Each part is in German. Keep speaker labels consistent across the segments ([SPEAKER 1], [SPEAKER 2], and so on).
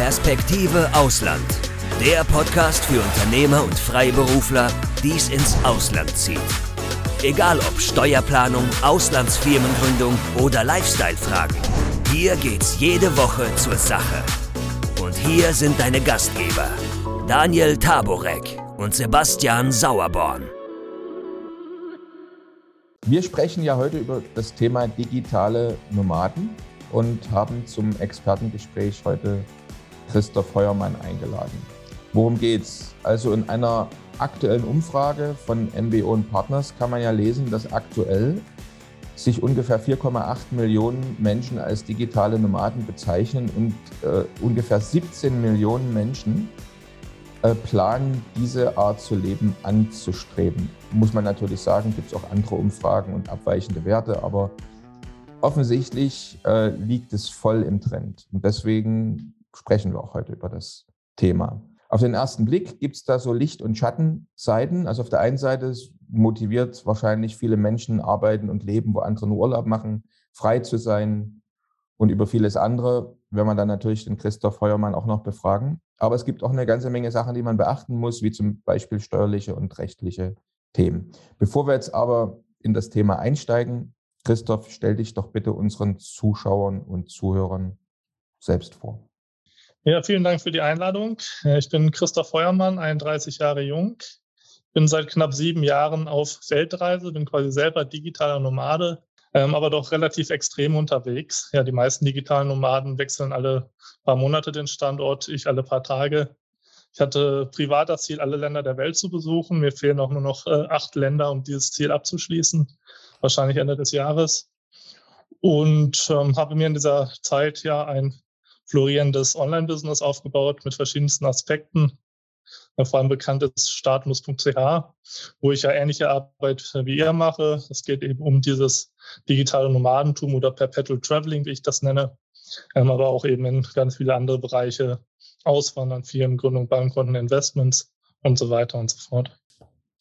[SPEAKER 1] Perspektive Ausland. Der Podcast für Unternehmer und Freiberufler, die es ins Ausland zieht. Egal ob Steuerplanung, Auslandsfirmengründung oder Lifestyle-Fragen. Hier geht's jede Woche zur Sache. Und hier sind deine Gastgeber, Daniel Taborek und Sebastian Sauerborn.
[SPEAKER 2] Wir sprechen ja heute über das Thema digitale Nomaden und haben zum Expertengespräch heute Christoph Heuermann eingeladen. Worum geht's? Also in einer aktuellen Umfrage von MBO und Partners kann man ja lesen, dass aktuell sich ungefähr 4,8 Millionen Menschen als digitale Nomaden bezeichnen und äh, ungefähr 17 Millionen Menschen äh, planen, diese Art zu leben anzustreben. Muss man natürlich sagen, gibt es auch andere Umfragen und abweichende Werte, aber offensichtlich äh, liegt es voll im Trend. Und deswegen sprechen wir auch heute über das Thema. Auf den ersten Blick gibt es da so Licht- und Schattenseiten. Also auf der einen Seite motiviert wahrscheinlich viele Menschen arbeiten und leben, wo andere nur Urlaub machen, frei zu sein und über vieles andere werden wir dann natürlich den Christoph Feuermann auch noch befragen. Aber es gibt auch eine ganze Menge Sachen, die man beachten muss, wie zum Beispiel steuerliche und rechtliche Themen. Bevor wir jetzt aber in das Thema einsteigen, Christoph, stell dich doch bitte unseren Zuschauern und Zuhörern selbst vor.
[SPEAKER 3] Ja, vielen Dank für die Einladung. Ich bin Christoph Feuermann, 31 Jahre jung, bin seit knapp sieben Jahren auf Weltreise, bin quasi selber digitaler Nomade, ähm, aber doch relativ extrem unterwegs. Ja, die meisten digitalen Nomaden wechseln alle paar Monate den Standort, ich alle paar Tage. Ich hatte privat das Ziel, alle Länder der Welt zu besuchen. Mir fehlen auch nur noch äh, acht Länder, um dieses Ziel abzuschließen, wahrscheinlich Ende des Jahres. Und ähm, habe mir in dieser Zeit ja ein florierendes Online-Business aufgebaut mit verschiedensten Aspekten. Vor allem bekannt ist startmus.ch, wo ich ja ähnliche Arbeit wie ihr mache. Es geht eben um dieses digitale Nomadentum oder Perpetual Traveling, wie ich das nenne, ähm, aber auch eben in ganz viele andere Bereiche, Auswandern, Firmengründung, Bankkonten, Investments und so weiter und so fort.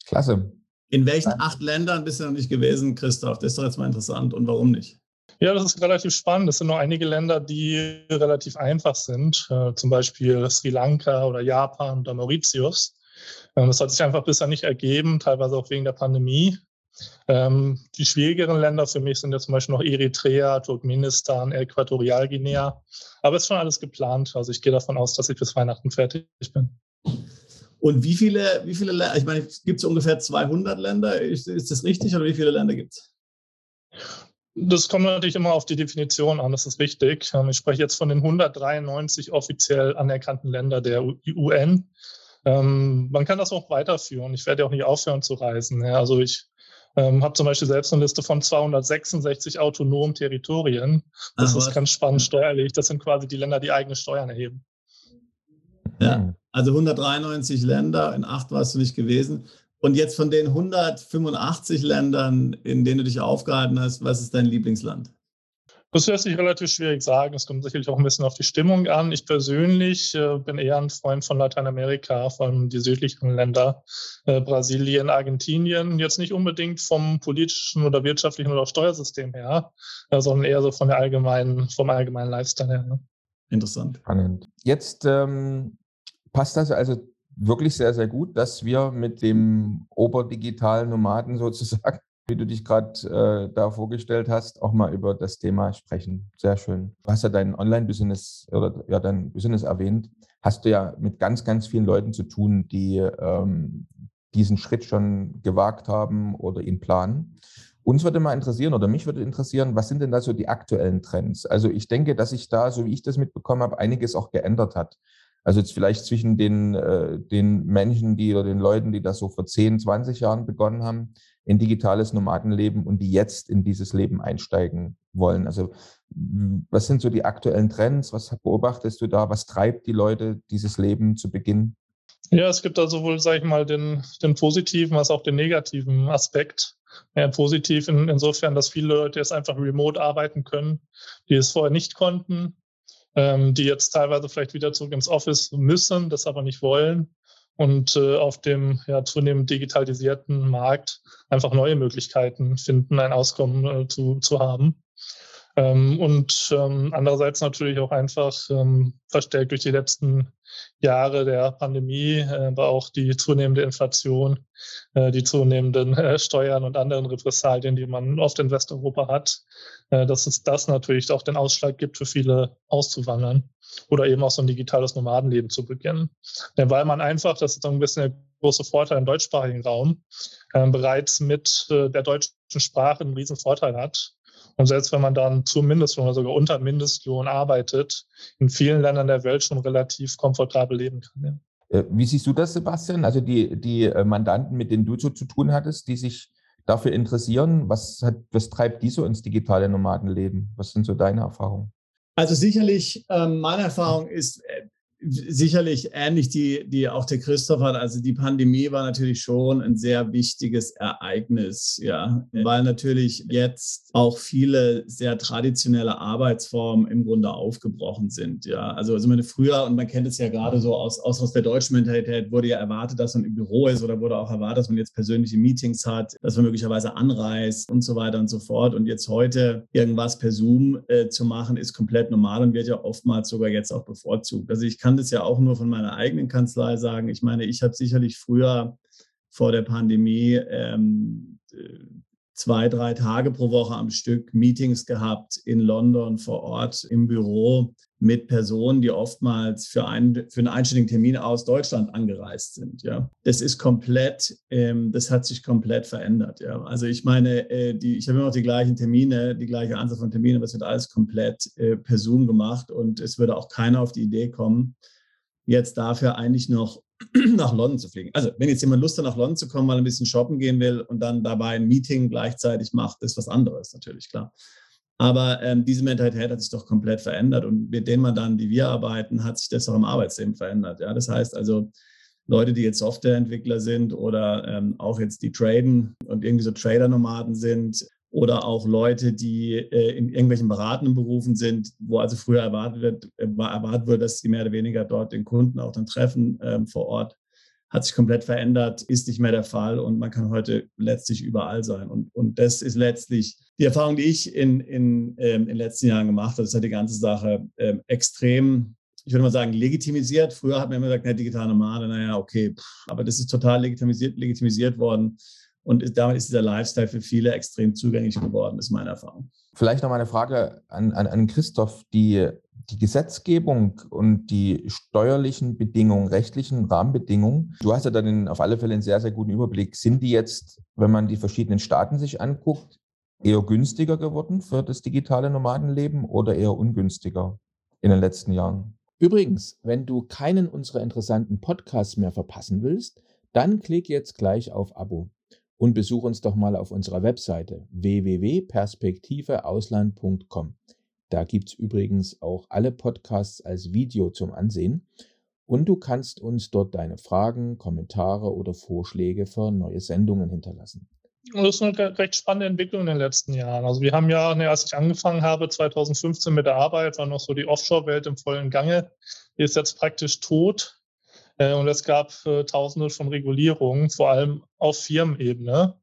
[SPEAKER 2] Klasse.
[SPEAKER 4] In welchen acht Ländern bist du noch nicht gewesen, Christoph? Das ist doch jetzt mal interessant. Und warum nicht?
[SPEAKER 3] Ja, das ist relativ spannend. Es sind nur einige Länder, die relativ einfach sind, äh, zum Beispiel Sri Lanka oder Japan oder Mauritius. Ähm, das hat sich einfach bisher nicht ergeben, teilweise auch wegen der Pandemie. Ähm, die schwierigeren Länder für mich sind ja zum Beispiel noch Eritrea, Turkmenistan, Äquatorialguinea. Aber es ist schon alles geplant. Also ich gehe davon aus, dass ich bis Weihnachten fertig bin.
[SPEAKER 4] Und wie viele, wie viele Länder, ich meine, gibt es ungefähr 200 Länder? Ist, ist das richtig oder wie viele Länder gibt es?
[SPEAKER 3] Das kommt natürlich immer auf die Definition an, das ist richtig. Ähm, ich spreche jetzt von den 193 offiziell anerkannten Ländern der UN. Ähm, man kann das auch weiterführen. Ich werde auch nicht aufhören zu reisen. Also ich ähm, habe zum Beispiel selbst eine Liste von 266 autonomen Territorien. Das Ach, ist ganz spannend steuerlich. Das sind quasi die Länder, die eigene Steuern erheben.
[SPEAKER 4] Ja, also 193 Länder, in acht warst du nicht gewesen. Und jetzt von den 185 Ländern, in denen du dich aufgehalten hast, was ist dein Lieblingsland?
[SPEAKER 3] Das lässt sich relativ schwierig sagen. Es kommt sicherlich auch ein bisschen auf die Stimmung an. Ich persönlich äh, bin eher ein Freund von Lateinamerika, vor allem die südlichen Länder, äh, Brasilien, Argentinien. Jetzt nicht unbedingt vom politischen oder wirtschaftlichen oder Steuersystem her, äh, sondern eher so von der allgemeinen, vom allgemeinen Lifestyle her. Ne?
[SPEAKER 4] Interessant.
[SPEAKER 2] Spannend. Jetzt ähm, passt das also wirklich sehr, sehr gut, dass wir mit dem oberdigitalen Nomaden sozusagen, wie du dich gerade äh, da vorgestellt hast, auch mal über das Thema sprechen. Sehr schön. Du hast ja dein Online-Business oder ja dein Business erwähnt. Hast du ja mit ganz, ganz vielen Leuten zu tun, die ähm, diesen Schritt schon gewagt haben oder ihn planen. Uns würde mal interessieren oder mich würde interessieren, was sind denn da so die aktuellen Trends? Also ich denke, dass sich da, so wie ich das mitbekommen habe, einiges auch geändert hat. Also jetzt vielleicht zwischen den, äh, den Menschen, die oder den Leuten, die das so vor 10, 20 Jahren begonnen haben, in digitales Nomadenleben und die jetzt in dieses Leben einsteigen wollen. Also was sind so die aktuellen Trends? Was beobachtest du da? Was treibt die Leute, dieses Leben zu beginnen?
[SPEAKER 3] Ja, es gibt da sowohl, sage ich mal, den, den positiven als auch den negativen Aspekt. Ja, positiv in, insofern, dass viele Leute jetzt einfach remote arbeiten können, die es vorher nicht konnten ähm, die jetzt teilweise vielleicht wieder zurück ins Office müssen, das aber nicht wollen und äh, auf dem ja, zunehmend digitalisierten Markt einfach neue Möglichkeiten finden, ein Auskommen äh, zu, zu haben. Ähm, und ähm, andererseits natürlich auch einfach ähm, verstärkt durch die letzten Jahre der Pandemie, äh, aber auch die zunehmende Inflation, äh, die zunehmenden äh, Steuern und anderen Repressalien, die man oft in Westeuropa hat, dass es das natürlich auch den Ausschlag gibt, für viele auszuwandern oder eben auch so ein digitales Nomadenleben zu beginnen. Denn weil man einfach, das ist so ein bisschen der große Vorteil im deutschsprachigen Raum, bereits mit der deutschen Sprache einen riesen Vorteil hat und selbst wenn man dann zum Mindestlohn oder sogar unter Mindestlohn arbeitet, in vielen Ländern der Welt schon relativ komfortabel leben kann.
[SPEAKER 2] Ja. Äh, wie siehst du das, Sebastian? Also die, die äh, Mandanten, mit denen du so zu tun hattest, die sich dafür interessieren, was, hat, was treibt die so ins digitale Nomadenleben? Was sind so deine Erfahrungen?
[SPEAKER 4] Also sicherlich, ähm, meine Erfahrung ist, äh, sicherlich ähnlich die, die auch der Christoph hat. Also die Pandemie war natürlich schon ein sehr wichtiges Ereignis, ja, weil natürlich jetzt auch viele sehr traditionelle Arbeitsformen im Grunde aufgebrochen sind, ja. Also, also meine früher, und man kennt es ja gerade so aus, aus, aus der deutschen Mentalität, wurde ja erwartet, dass man im Büro ist oder wurde auch erwartet, dass man jetzt persönliche Meetings hat, dass man möglicherweise anreist und so weiter und so fort. Und jetzt heute irgendwas per Zoom äh, zu machen, ist komplett normal und wird ja oftmals sogar jetzt auch bevorzugt. Also ich kann kann das ja auch nur von meiner eigenen Kanzlei sagen. Ich meine, ich habe sicherlich früher vor der Pandemie ähm, zwei, drei Tage pro Woche am Stück Meetings gehabt in London vor Ort im Büro mit Personen, die oftmals für einen, für einen einstelligen Termin aus Deutschland angereist sind. Ja, das ist komplett, ähm, das hat sich komplett verändert. Ja, also ich meine, äh, die, ich habe immer noch die gleichen Termine, die gleiche Anzahl von Terminen, aber es wird alles komplett äh, per Zoom gemacht und es würde auch keiner auf die Idee kommen, jetzt dafür eigentlich noch nach London zu fliegen. Also wenn jetzt jemand Lust hat, nach London zu kommen, er ein bisschen shoppen gehen will und dann dabei ein Meeting gleichzeitig macht, ist was anderes natürlich, klar. Aber ähm, diese Mentalität hat sich doch komplett verändert und mit den Mandanten, die wir arbeiten, hat sich das auch im Arbeitsleben verändert. Ja? Das heißt also, Leute, die jetzt Softwareentwickler sind oder ähm, auch jetzt die traden und irgendwie so Trader-Nomaden sind oder auch Leute, die äh, in irgendwelchen beratenden Berufen sind, wo also früher erwartet wird, äh, erwartet wird, dass sie mehr oder weniger dort den Kunden auch dann treffen ähm, vor Ort hat sich komplett verändert, ist nicht mehr der Fall und man kann heute letztlich überall sein. Und, und das ist letztlich die Erfahrung, die ich in, in, ähm, in den letzten Jahren gemacht habe. Das hat die ganze Sache ähm, extrem, ich würde mal sagen, legitimisiert. Früher hat man immer gesagt, na, digitale Nomade, naja, okay, pff, aber das ist total legitimisiert, legitimisiert worden. Und damit ist dieser Lifestyle für viele extrem zugänglich geworden, ist meine Erfahrung.
[SPEAKER 2] Vielleicht noch mal eine Frage an, an, an Christoph. Die die Gesetzgebung und die steuerlichen Bedingungen, rechtlichen Rahmenbedingungen, du hast ja dann auf alle Fälle einen sehr, sehr guten Überblick. Sind die jetzt, wenn man die verschiedenen Staaten sich anguckt, eher günstiger geworden für das digitale Nomadenleben oder eher ungünstiger in den letzten Jahren?
[SPEAKER 5] Übrigens, wenn du keinen unserer interessanten Podcasts mehr verpassen willst, dann klick jetzt gleich auf Abo und besuch uns doch mal auf unserer Webseite www.perspektiveausland.com. Da gibt's übrigens auch alle Podcasts als Video zum Ansehen. Und du kannst uns dort deine Fragen, Kommentare oder Vorschläge für neue Sendungen hinterlassen.
[SPEAKER 3] Das ist eine recht spannende Entwicklung in den letzten Jahren. Also wir haben ja, ne, als ich angefangen habe, 2015 mit der Arbeit, war noch so die Offshore-Welt im vollen Gange. Die ist jetzt praktisch tot. Äh, und es gab äh, tausende von Regulierungen, vor allem auf Firmenebene.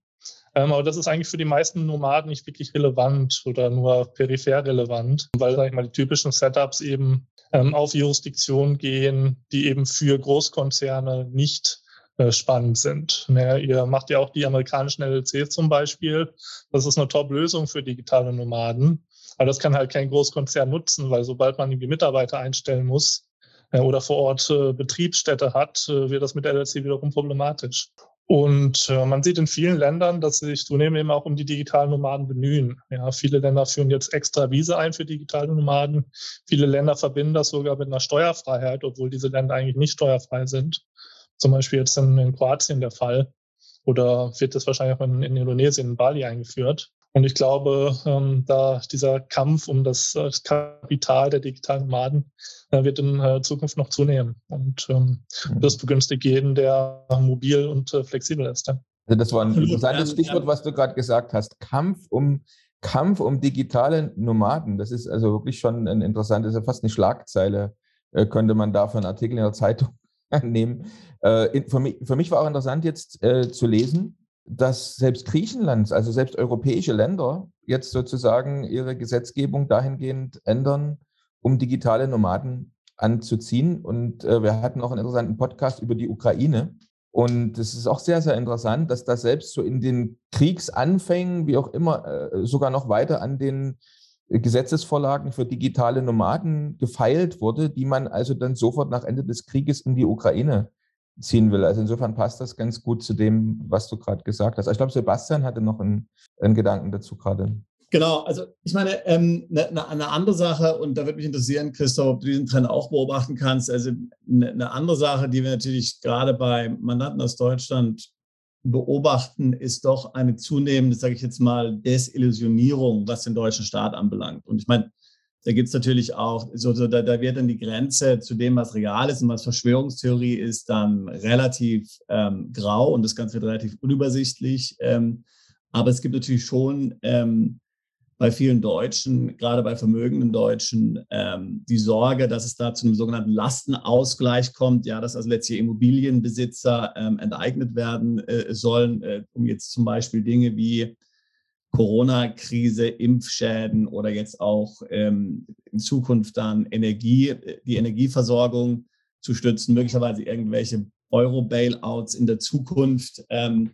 [SPEAKER 3] Ähm, aber das ist eigentlich für die meisten Nomaden nicht wirklich relevant oder nur peripher relevant, weil, sag ich mal, die typischen Setups eben ähm, auf Jurisdiktionen gehen, die eben für Großkonzerne nicht äh, spannend sind. Naja, ihr macht ja auch die amerikanischen LLCs zum Beispiel. Das ist eine Top-Lösung für digitale Nomaden. Aber das kann halt kein Großkonzern nutzen, weil sobald man irgendwie Mitarbeiter einstellen muss, oder vor Ort äh, Betriebsstätte hat, äh, wird das mit LLC wiederum problematisch. Und äh, man sieht in vielen Ländern, dass sich zunehmend eben auch um die digitalen Nomaden bemühen. Ja, viele Länder führen jetzt extra Visa ein für digitale Nomaden. Viele Länder verbinden das sogar mit einer Steuerfreiheit, obwohl diese Länder eigentlich nicht steuerfrei sind. Zum Beispiel jetzt in, in Kroatien der Fall. Oder wird das wahrscheinlich auch in, in Indonesien, in Bali eingeführt. Und ich glaube, ähm, da dieser Kampf um das, äh, das Kapital der digitalen Nomaden äh, wird in äh, Zukunft noch zunehmen. Und ähm, mhm. das begünstigt jeden, der mobil und äh, flexibel ist. Ja.
[SPEAKER 2] Also das war ein interessantes Stichwort, was du gerade gesagt hast. Kampf um Kampf um digitale Nomaden. Das ist also wirklich schon ein interessantes, fast eine Schlagzeile, äh, könnte man da für einen Artikel in der Zeitung nehmen. Äh, für, mich, für mich war auch interessant jetzt zu lesen, dass selbst Griechenland, also selbst europäische Länder, jetzt sozusagen ihre Gesetzgebung dahingehend ändern, um digitale Nomaden anzuziehen. Und äh, wir hatten auch einen interessanten Podcast über die Ukraine. Und es ist auch sehr, sehr interessant, dass da selbst so in den Kriegsanfängen, wie auch immer, äh, sogar noch weiter an den Gesetzesvorlagen für digitale Nomaden gefeilt wurde, die man also dann sofort nach Ende des Krieges in die Ukraine ziehen will. Also insofern passt das ganz gut zu dem, was du gerade gesagt hast. Ich glaube, Sebastian hatte noch einen, einen Gedanken dazu gerade.
[SPEAKER 4] Genau, also ich meine, ähm, eine, ne, eine, andere Sache, und da würde mich interessieren, Christoph, ob du diesen Trend auch beobachten kannst. Also eine, eine andere Sache, die wir natürlich gerade bei Mandanten aus Deutschland beobachten, ist doch eine zunehmende, sage ich jetzt mal, Desillusionierung, was den deutschen Staat anbelangt. Und ich meine, da gibt es natürlich auch, so, so da, da, wird dann die Grenze zu dem, was real ist und was Verschwörungstheorie ist, dann relativ ähm, grau und das Ganze wird relativ unübersichtlich. Ähm, aber es gibt natürlich schon ähm, bei vielen Deutschen, gerade bei vermögenden Deutschen, ähm, die Sorge, dass es da zu einem sogenannten Lastenausgleich kommt, ja, dass also letztlich Immobilienbesitzer ähm, enteignet werden äh, sollen, äh, um jetzt zum Beispiel Dinge wie Corona-Krise, Impfschäden oder jetzt auch ähm, in Zukunft dann Energie, die Energieversorgung zu stützen, möglicherweise irgendwelche Euro-Bailouts in der Zukunft. Ähm,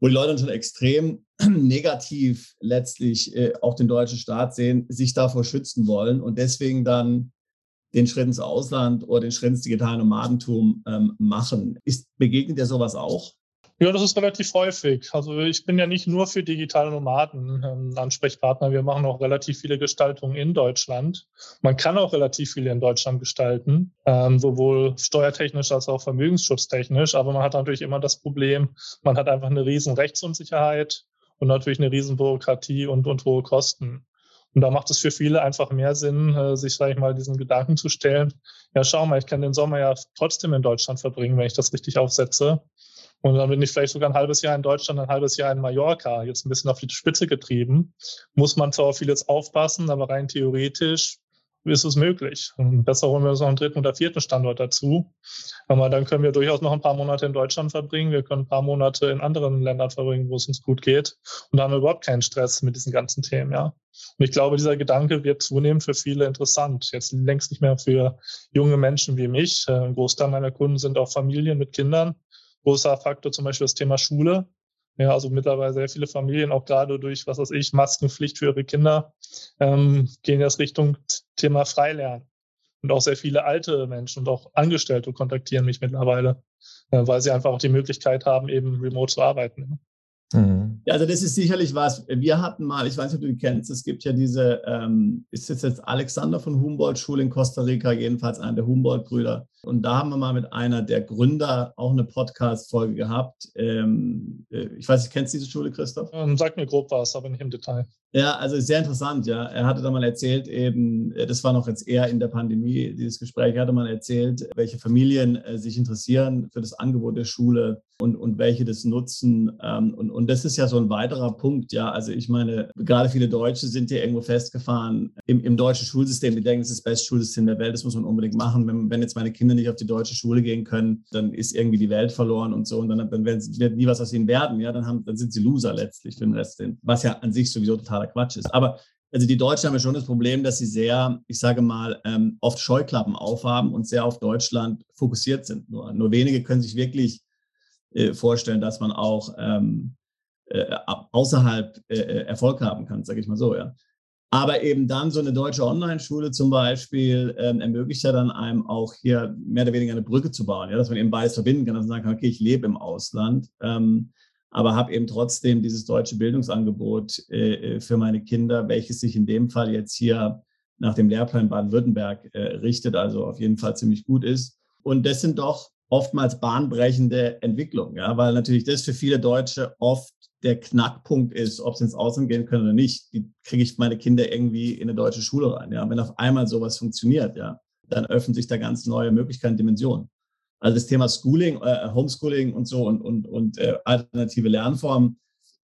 [SPEAKER 4] wo die Leute schon extrem negativ letztlich äh, auch den deutschen Staat sehen, sich davor schützen wollen und deswegen dann den Schritt ins Ausland oder den Schritt ins digitale Nomadentum ähm, machen. Ist, begegnet dir sowas auch?
[SPEAKER 3] Ja, das ist relativ häufig. Also ich bin ja nicht nur für digitale Nomaden ähm, Ansprechpartner. Wir machen auch relativ viele Gestaltungen in Deutschland. Man kann auch relativ viel in Deutschland gestalten, ähm, sowohl steuertechnisch als auch vermögensschutztechnisch. Aber man hat natürlich immer das Problem, man hat einfach eine riesen Rechtsunsicherheit und natürlich eine riesen Bürokratie und, und hohe Kosten. Und da macht es für viele einfach mehr Sinn, äh, sich, sage ich mal, diesen Gedanken zu stellen. Ja, schau mal, ich kann den Sommer ja trotzdem in Deutschland verbringen, wenn ich das richtig aufsetze. Und dann bin ich vielleicht sogar ein halbes Jahr in Deutschland, ein halbes Jahr in Mallorca, jetzt ein bisschen auf die Spitze getrieben. Muss man zwar auf vieles aufpassen, aber rein theoretisch ist es möglich. Und besser holen wir uns noch einen dritten oder vierten Standort dazu. Aber dann können wir durchaus noch ein paar Monate in Deutschland verbringen. Wir können ein paar Monate in anderen Ländern verbringen, wo es uns gut geht. Und da haben wir überhaupt keinen Stress mit diesen ganzen Themen, ja. Und ich glaube, dieser Gedanke wird zunehmend für viele interessant. Jetzt längst nicht mehr für junge Menschen wie mich. Ein Großteil meiner Kunden sind auch Familien mit Kindern großer Faktor zum Beispiel das Thema Schule. Ja, also mittlerweile sehr viele Familien, auch gerade durch, was weiß ich, Maskenpflicht für ihre Kinder, ähm, gehen jetzt Richtung Thema Freilernen. Und auch sehr viele alte Menschen und auch Angestellte kontaktieren mich mittlerweile, äh, weil sie einfach auch die Möglichkeit haben, eben remote zu arbeiten.
[SPEAKER 4] Mhm. Ja, also das ist sicherlich was. Wir hatten mal, ich weiß nicht, ob du die kennst, es gibt ja diese, ähm, ist das jetzt Alexander von Humboldt Schule in Costa Rica, jedenfalls einer der Humboldt-Brüder. Und da haben wir mal mit einer der Gründer auch eine Podcast-Folge gehabt. Ähm, äh, ich weiß nicht, kennst du diese Schule, Christoph?
[SPEAKER 3] Ähm, sag mir grob was, aber nicht im Detail.
[SPEAKER 4] Ja, also sehr interessant, ja. Er hatte da mal erzählt, eben, äh, das war noch jetzt eher in der Pandemie, dieses Gespräch, er hatte mal erzählt, welche Familien äh, sich interessieren für das Angebot der Schule und, und welche das nutzen. Ähm, und, und das ist ja so ein weiterer Punkt, ja. Also ich meine, gerade viele Deutsche sind hier irgendwo festgefahren im, im deutschen Schulsystem. Die denken, es ist das beste Schulsystem der Welt, das muss man unbedingt machen. Wenn, wenn jetzt meine Kinder nicht auf die deutsche Schule gehen können, dann ist irgendwie die Welt verloren und so. Und dann, dann werden, wird nie was aus ihnen werden, ja. Dann, haben, dann sind sie Loser letztlich für den Rest, was ja an sich sowieso total totaler Quatsch ist. Aber also die Deutschen haben ja schon das Problem, dass sie sehr, ich sage mal, ähm, oft Scheuklappen aufhaben und sehr auf Deutschland fokussiert sind. Nur, nur wenige können sich wirklich äh, vorstellen, dass man auch ähm, äh, außerhalb äh, äh Erfolg haben kann, sage ich mal so, ja. Aber eben dann so eine deutsche Online-Schule zum Beispiel ähm, ermöglicht ja dann einem auch hier mehr oder weniger eine Brücke zu bauen, ja, dass man eben beides verbinden kann, dass man sagen kann, okay, ich lebe im Ausland. Ähm, aber habe eben trotzdem dieses deutsche Bildungsangebot äh, äh, für meine Kinder, welches sich in dem Fall jetzt hier nach dem Lehrplan Baden-Württemberg äh, richtet, also auf jeden Fall ziemlich gut ist. Und das sind doch oftmals bahnbrechende Entwicklungen, ja, weil natürlich das für viele Deutsche oft der Knackpunkt ist, ob sie ins Ausland gehen können oder nicht. Wie kriege ich meine Kinder irgendwie in eine deutsche Schule rein? Ja, wenn auf einmal sowas funktioniert, ja, dann öffnen sich da ganz neue Möglichkeiten, Dimensionen. Also das Thema Schooling, äh, Homeschooling und so und, und, und äh, alternative Lernformen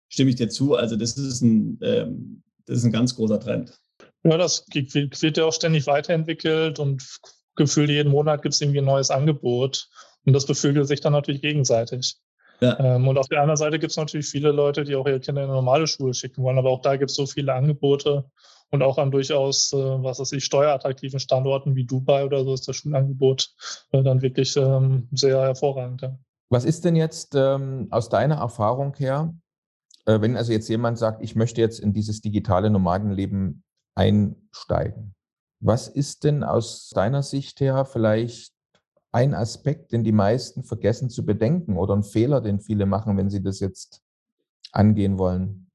[SPEAKER 4] stimme ich dir zu. Also das ist ein, ähm, das ist ein ganz großer Trend.
[SPEAKER 3] Ja, das wird ja auch ständig weiterentwickelt und gefühlt jeden Monat gibt es irgendwie ein neues Angebot und das beflügelt sich dann natürlich gegenseitig. Ja. Ähm, und auf der anderen Seite gibt es natürlich viele Leute, die auch ihre Kinder in eine normale Schule schicken wollen, aber auch da gibt es so viele Angebote und auch an durchaus, äh, was weiß ich, steuerattraktiven Standorten wie Dubai oder so ist das Schulangebot äh, dann wirklich ähm, sehr hervorragend. Ja.
[SPEAKER 2] Was ist denn jetzt ähm, aus deiner Erfahrung her, äh, wenn also jetzt jemand sagt, ich möchte jetzt in dieses digitale Nomadenleben einsteigen? Was ist denn aus deiner Sicht her vielleicht ein Aspekt, den die meisten vergessen zu bedenken oder ein Fehler, den viele machen, wenn sie das jetzt angehen wollen?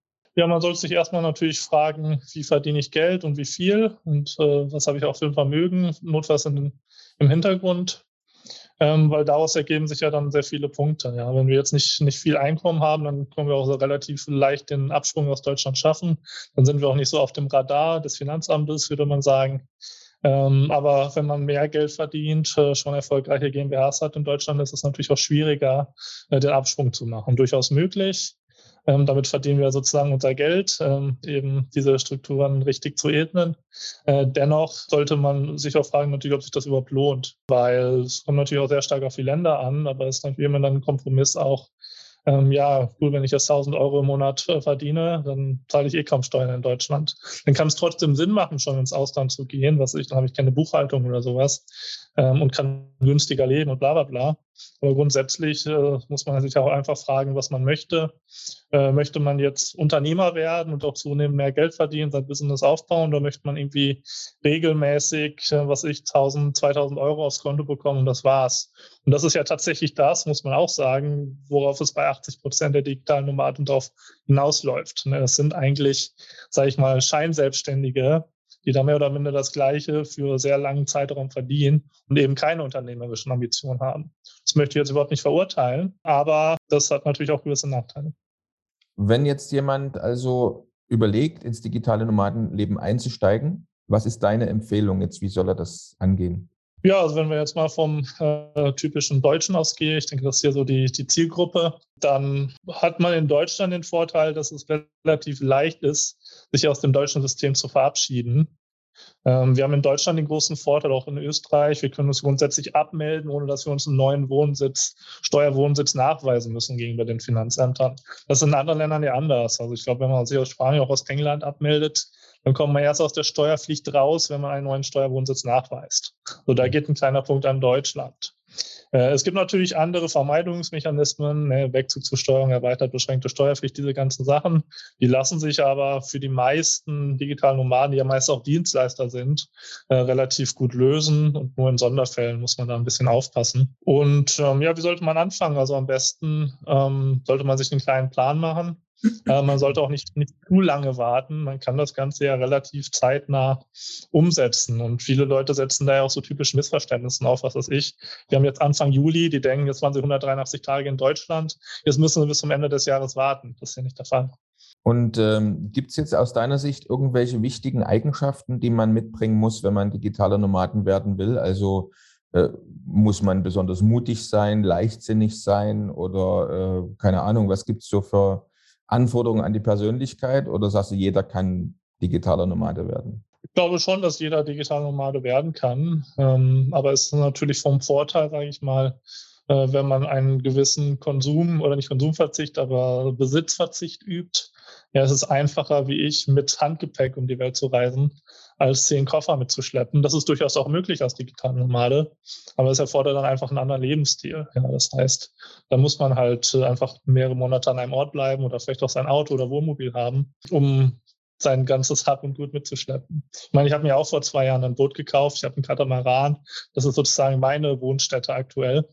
[SPEAKER 3] Ja, man sollte sich erstmal natürlich fragen, wie verdiene ich Geld und wie viel und äh, was habe ich auch für ein Vermögen, notfalls in, im Hintergrund, ähm, weil daraus ergeben sich ja dann sehr viele Punkte. Ja. Wenn wir jetzt nicht, nicht viel Einkommen haben, dann können wir auch so relativ leicht den Absprung aus Deutschland schaffen. Dann sind wir auch nicht so auf dem Radar des Finanzamtes, würde man sagen. Ähm, aber wenn man mehr Geld verdient, äh, schon erfolgreiche GmbHs hat in Deutschland, ist es natürlich auch schwieriger, äh, den Absprung zu machen. Durchaus möglich. Ähm, damit verdienen wir sozusagen unser Geld, ähm, eben diese Strukturen richtig zu ebnen. Äh, dennoch sollte man sich auch fragen, natürlich, ob sich das überhaupt lohnt, weil es kommt natürlich auch sehr stark auf die Länder an, aber es ist natürlich immer dann ein Kompromiss auch ähm, ja, gut, wenn ich jetzt 1000 Euro im Monat äh, verdiene, dann zahle ich eh kaum Steuern in Deutschland. Dann kann es trotzdem Sinn machen, schon ins Ausland zu gehen, was ich, dann habe ich keine Buchhaltung oder sowas ähm, und kann günstiger leben und bla bla bla. Aber grundsätzlich äh, muss man sich auch einfach fragen, was man möchte. Äh, möchte man jetzt Unternehmer werden und auch zunehmend mehr Geld verdienen, sein Business aufbauen oder möchte man irgendwie regelmäßig, äh, was ich, 1000, 2000 Euro aufs Konto bekommen und das war's. Und das ist ja tatsächlich das, muss man auch sagen, worauf es bei 80 Prozent der digitalen Nomaden drauf hinausläuft. Ne, das sind eigentlich, sage ich mal, Scheinselbstständige, die da mehr oder minder das Gleiche für sehr langen Zeitraum verdienen und eben keine unternehmerischen Ambitionen haben. Das möchte ich jetzt überhaupt nicht verurteilen, aber das hat natürlich auch gewisse Nachteile.
[SPEAKER 2] Wenn jetzt jemand also überlegt, ins digitale Nomadenleben einzusteigen, was ist deine Empfehlung jetzt? Wie soll er das angehen?
[SPEAKER 3] Ja, also wenn wir jetzt mal vom äh, typischen Deutschen ausgehen, ich denke, das ist hier so die, die Zielgruppe, dann hat man in Deutschland den Vorteil, dass es relativ leicht ist, sich aus dem deutschen System zu verabschieden. Ähm, wir haben in Deutschland den großen Vorteil, auch in Österreich, wir können uns grundsätzlich abmelden, ohne dass wir uns einen neuen Wohnsitz, Steuerwohnsitz nachweisen müssen gegenüber den Finanzämtern. Das ist in anderen Ländern ja anders. Also ich glaube, wenn man sich aus Spanien, auch aus England abmeldet, dann kommt man erst aus der Steuerpflicht raus, wenn man einen neuen Steuerwohnsitz nachweist. So, da geht ein kleiner Punkt an Deutschland. Äh, es gibt natürlich andere Vermeidungsmechanismen, ne, Wegzugzusteuerung, erweitert beschränkte Steuerpflicht, diese ganzen Sachen. Die lassen sich aber für die meisten digitalen Nomaden, die ja meist auch Dienstleister sind, äh, relativ gut lösen. Und nur in Sonderfällen muss man da ein bisschen aufpassen. Und ähm, ja, wie sollte man anfangen? Also am besten ähm, sollte man sich einen kleinen Plan machen äh, man sollte auch nicht, nicht zu lange warten. Man kann das Ganze ja relativ zeitnah umsetzen. Und viele Leute setzen da ja auch so typische Missverständnisse auf, was weiß ich. Wir haben jetzt Anfang Juli, die denken, jetzt waren sie 183 Tage in Deutschland, jetzt müssen sie bis zum Ende des Jahres warten. Das ist ja nicht der Fall.
[SPEAKER 2] Und ähm, gibt es jetzt aus deiner Sicht irgendwelche wichtigen Eigenschaften, die man mitbringen muss, wenn man digitaler Nomaden werden will? Also äh, muss man besonders mutig sein, leichtsinnig sein oder äh, keine Ahnung, was gibt es so für Anforderungen an die Persönlichkeit oder sagst du, jeder kann digitaler Nomade werden?
[SPEAKER 3] Ich glaube schon, dass jeder digitaler Nomade werden kann. Ähm, aber es ist natürlich vom Vorteil, sage ich mal, äh, wenn man einen gewissen Konsum oder nicht Konsumverzicht, aber Besitzverzicht übt. Ja, es ist einfacher, wie ich, mit Handgepäck um die Welt zu reisen, als zehn Koffer mitzuschleppen. Das ist durchaus auch möglich als digitale Nomade, aber es erfordert dann einfach einen anderen Lebensstil. Ja, das heißt, da muss man halt einfach mehrere Monate an einem Ort bleiben oder vielleicht auch sein Auto oder Wohnmobil haben, um sein ganzes Hab und Gut mitzuschleppen. Ich meine, ich habe mir auch vor zwei Jahren ein Boot gekauft. Ich habe einen Katamaran. Das ist sozusagen meine Wohnstätte aktuell.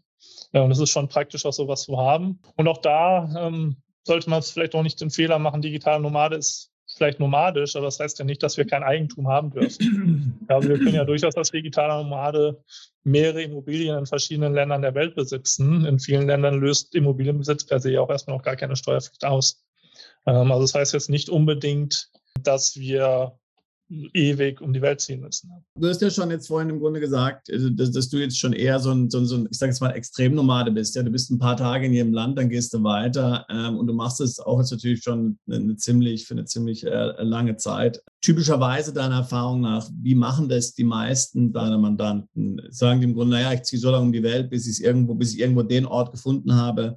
[SPEAKER 3] Und es ist schon praktisch, auch sowas zu haben. Und auch da ähm, sollte man es vielleicht auch nicht den Fehler machen, digitale Nomade ist vielleicht nomadisch, aber das heißt ja nicht, dass wir kein Eigentum haben dürfen. Also wir können ja durchaus als digitaler Nomade mehrere Immobilien in verschiedenen Ländern der Welt besitzen. In vielen Ländern löst Immobilienbesitz per se auch erstmal noch gar keine Steuerpflicht aus. Ähm, also das heißt jetzt nicht unbedingt, dass wir ewig um die Welt ziehen müssen.
[SPEAKER 4] Du hast ja schon jetzt vorhin im Grunde gesagt, äh, dass, dass du jetzt schon eher so ein, so ein, so ein ich sage jetzt mal, Extremnomade bist. Ja, du bist ein paar Tage in jedem Land, dann gehst du weiter ähm, und du machst es auch jetzt natürlich schon eine ziemlich, für eine ziemlich äh, lange Zeit. Typischerweise deiner Erfahrung nach, wie machen das die meisten deiner Mandanten? Sagen die im Grunde, naja, ich ziehe so lange um die Welt, bis irgendwo, bis ich irgendwo den Ort gefunden habe,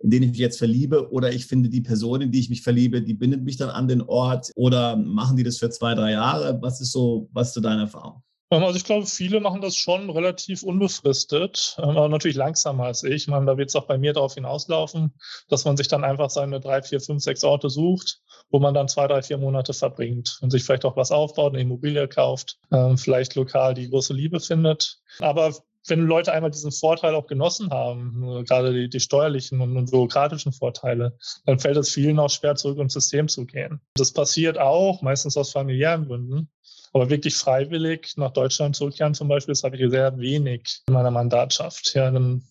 [SPEAKER 4] in den ich mich jetzt verliebe, oder ich finde die Person, in die ich mich verliebe, die bindet mich dann an den Ort, oder machen die das für zwei, drei Jahre? Was ist so, was ist so deine Erfahrung?
[SPEAKER 3] Ähm, also ich glaube, viele machen das schon relativ unbefristet, ähm, aber natürlich langsamer als ich. Ich meine, da wird es auch bei mir darauf hinauslaufen, dass man sich dann einfach seine drei, vier, fünf, sechs Orte sucht, wo man dann zwei, drei, vier Monate verbringt und sich vielleicht auch was aufbaut, eine Immobilie kauft, ähm, vielleicht lokal die große Liebe findet. Aber wenn Leute einmal diesen Vorteil auch genossen haben, gerade die, die steuerlichen und, bürokratischen Vorteile, dann fällt es vielen auch schwer, zurück ins System zu gehen. Das passiert auch, meistens aus familiären Gründen. Aber wirklich freiwillig nach Deutschland zurückkehren zum Beispiel, das habe ich sehr wenig in meiner Mandatschaft. Ja, dann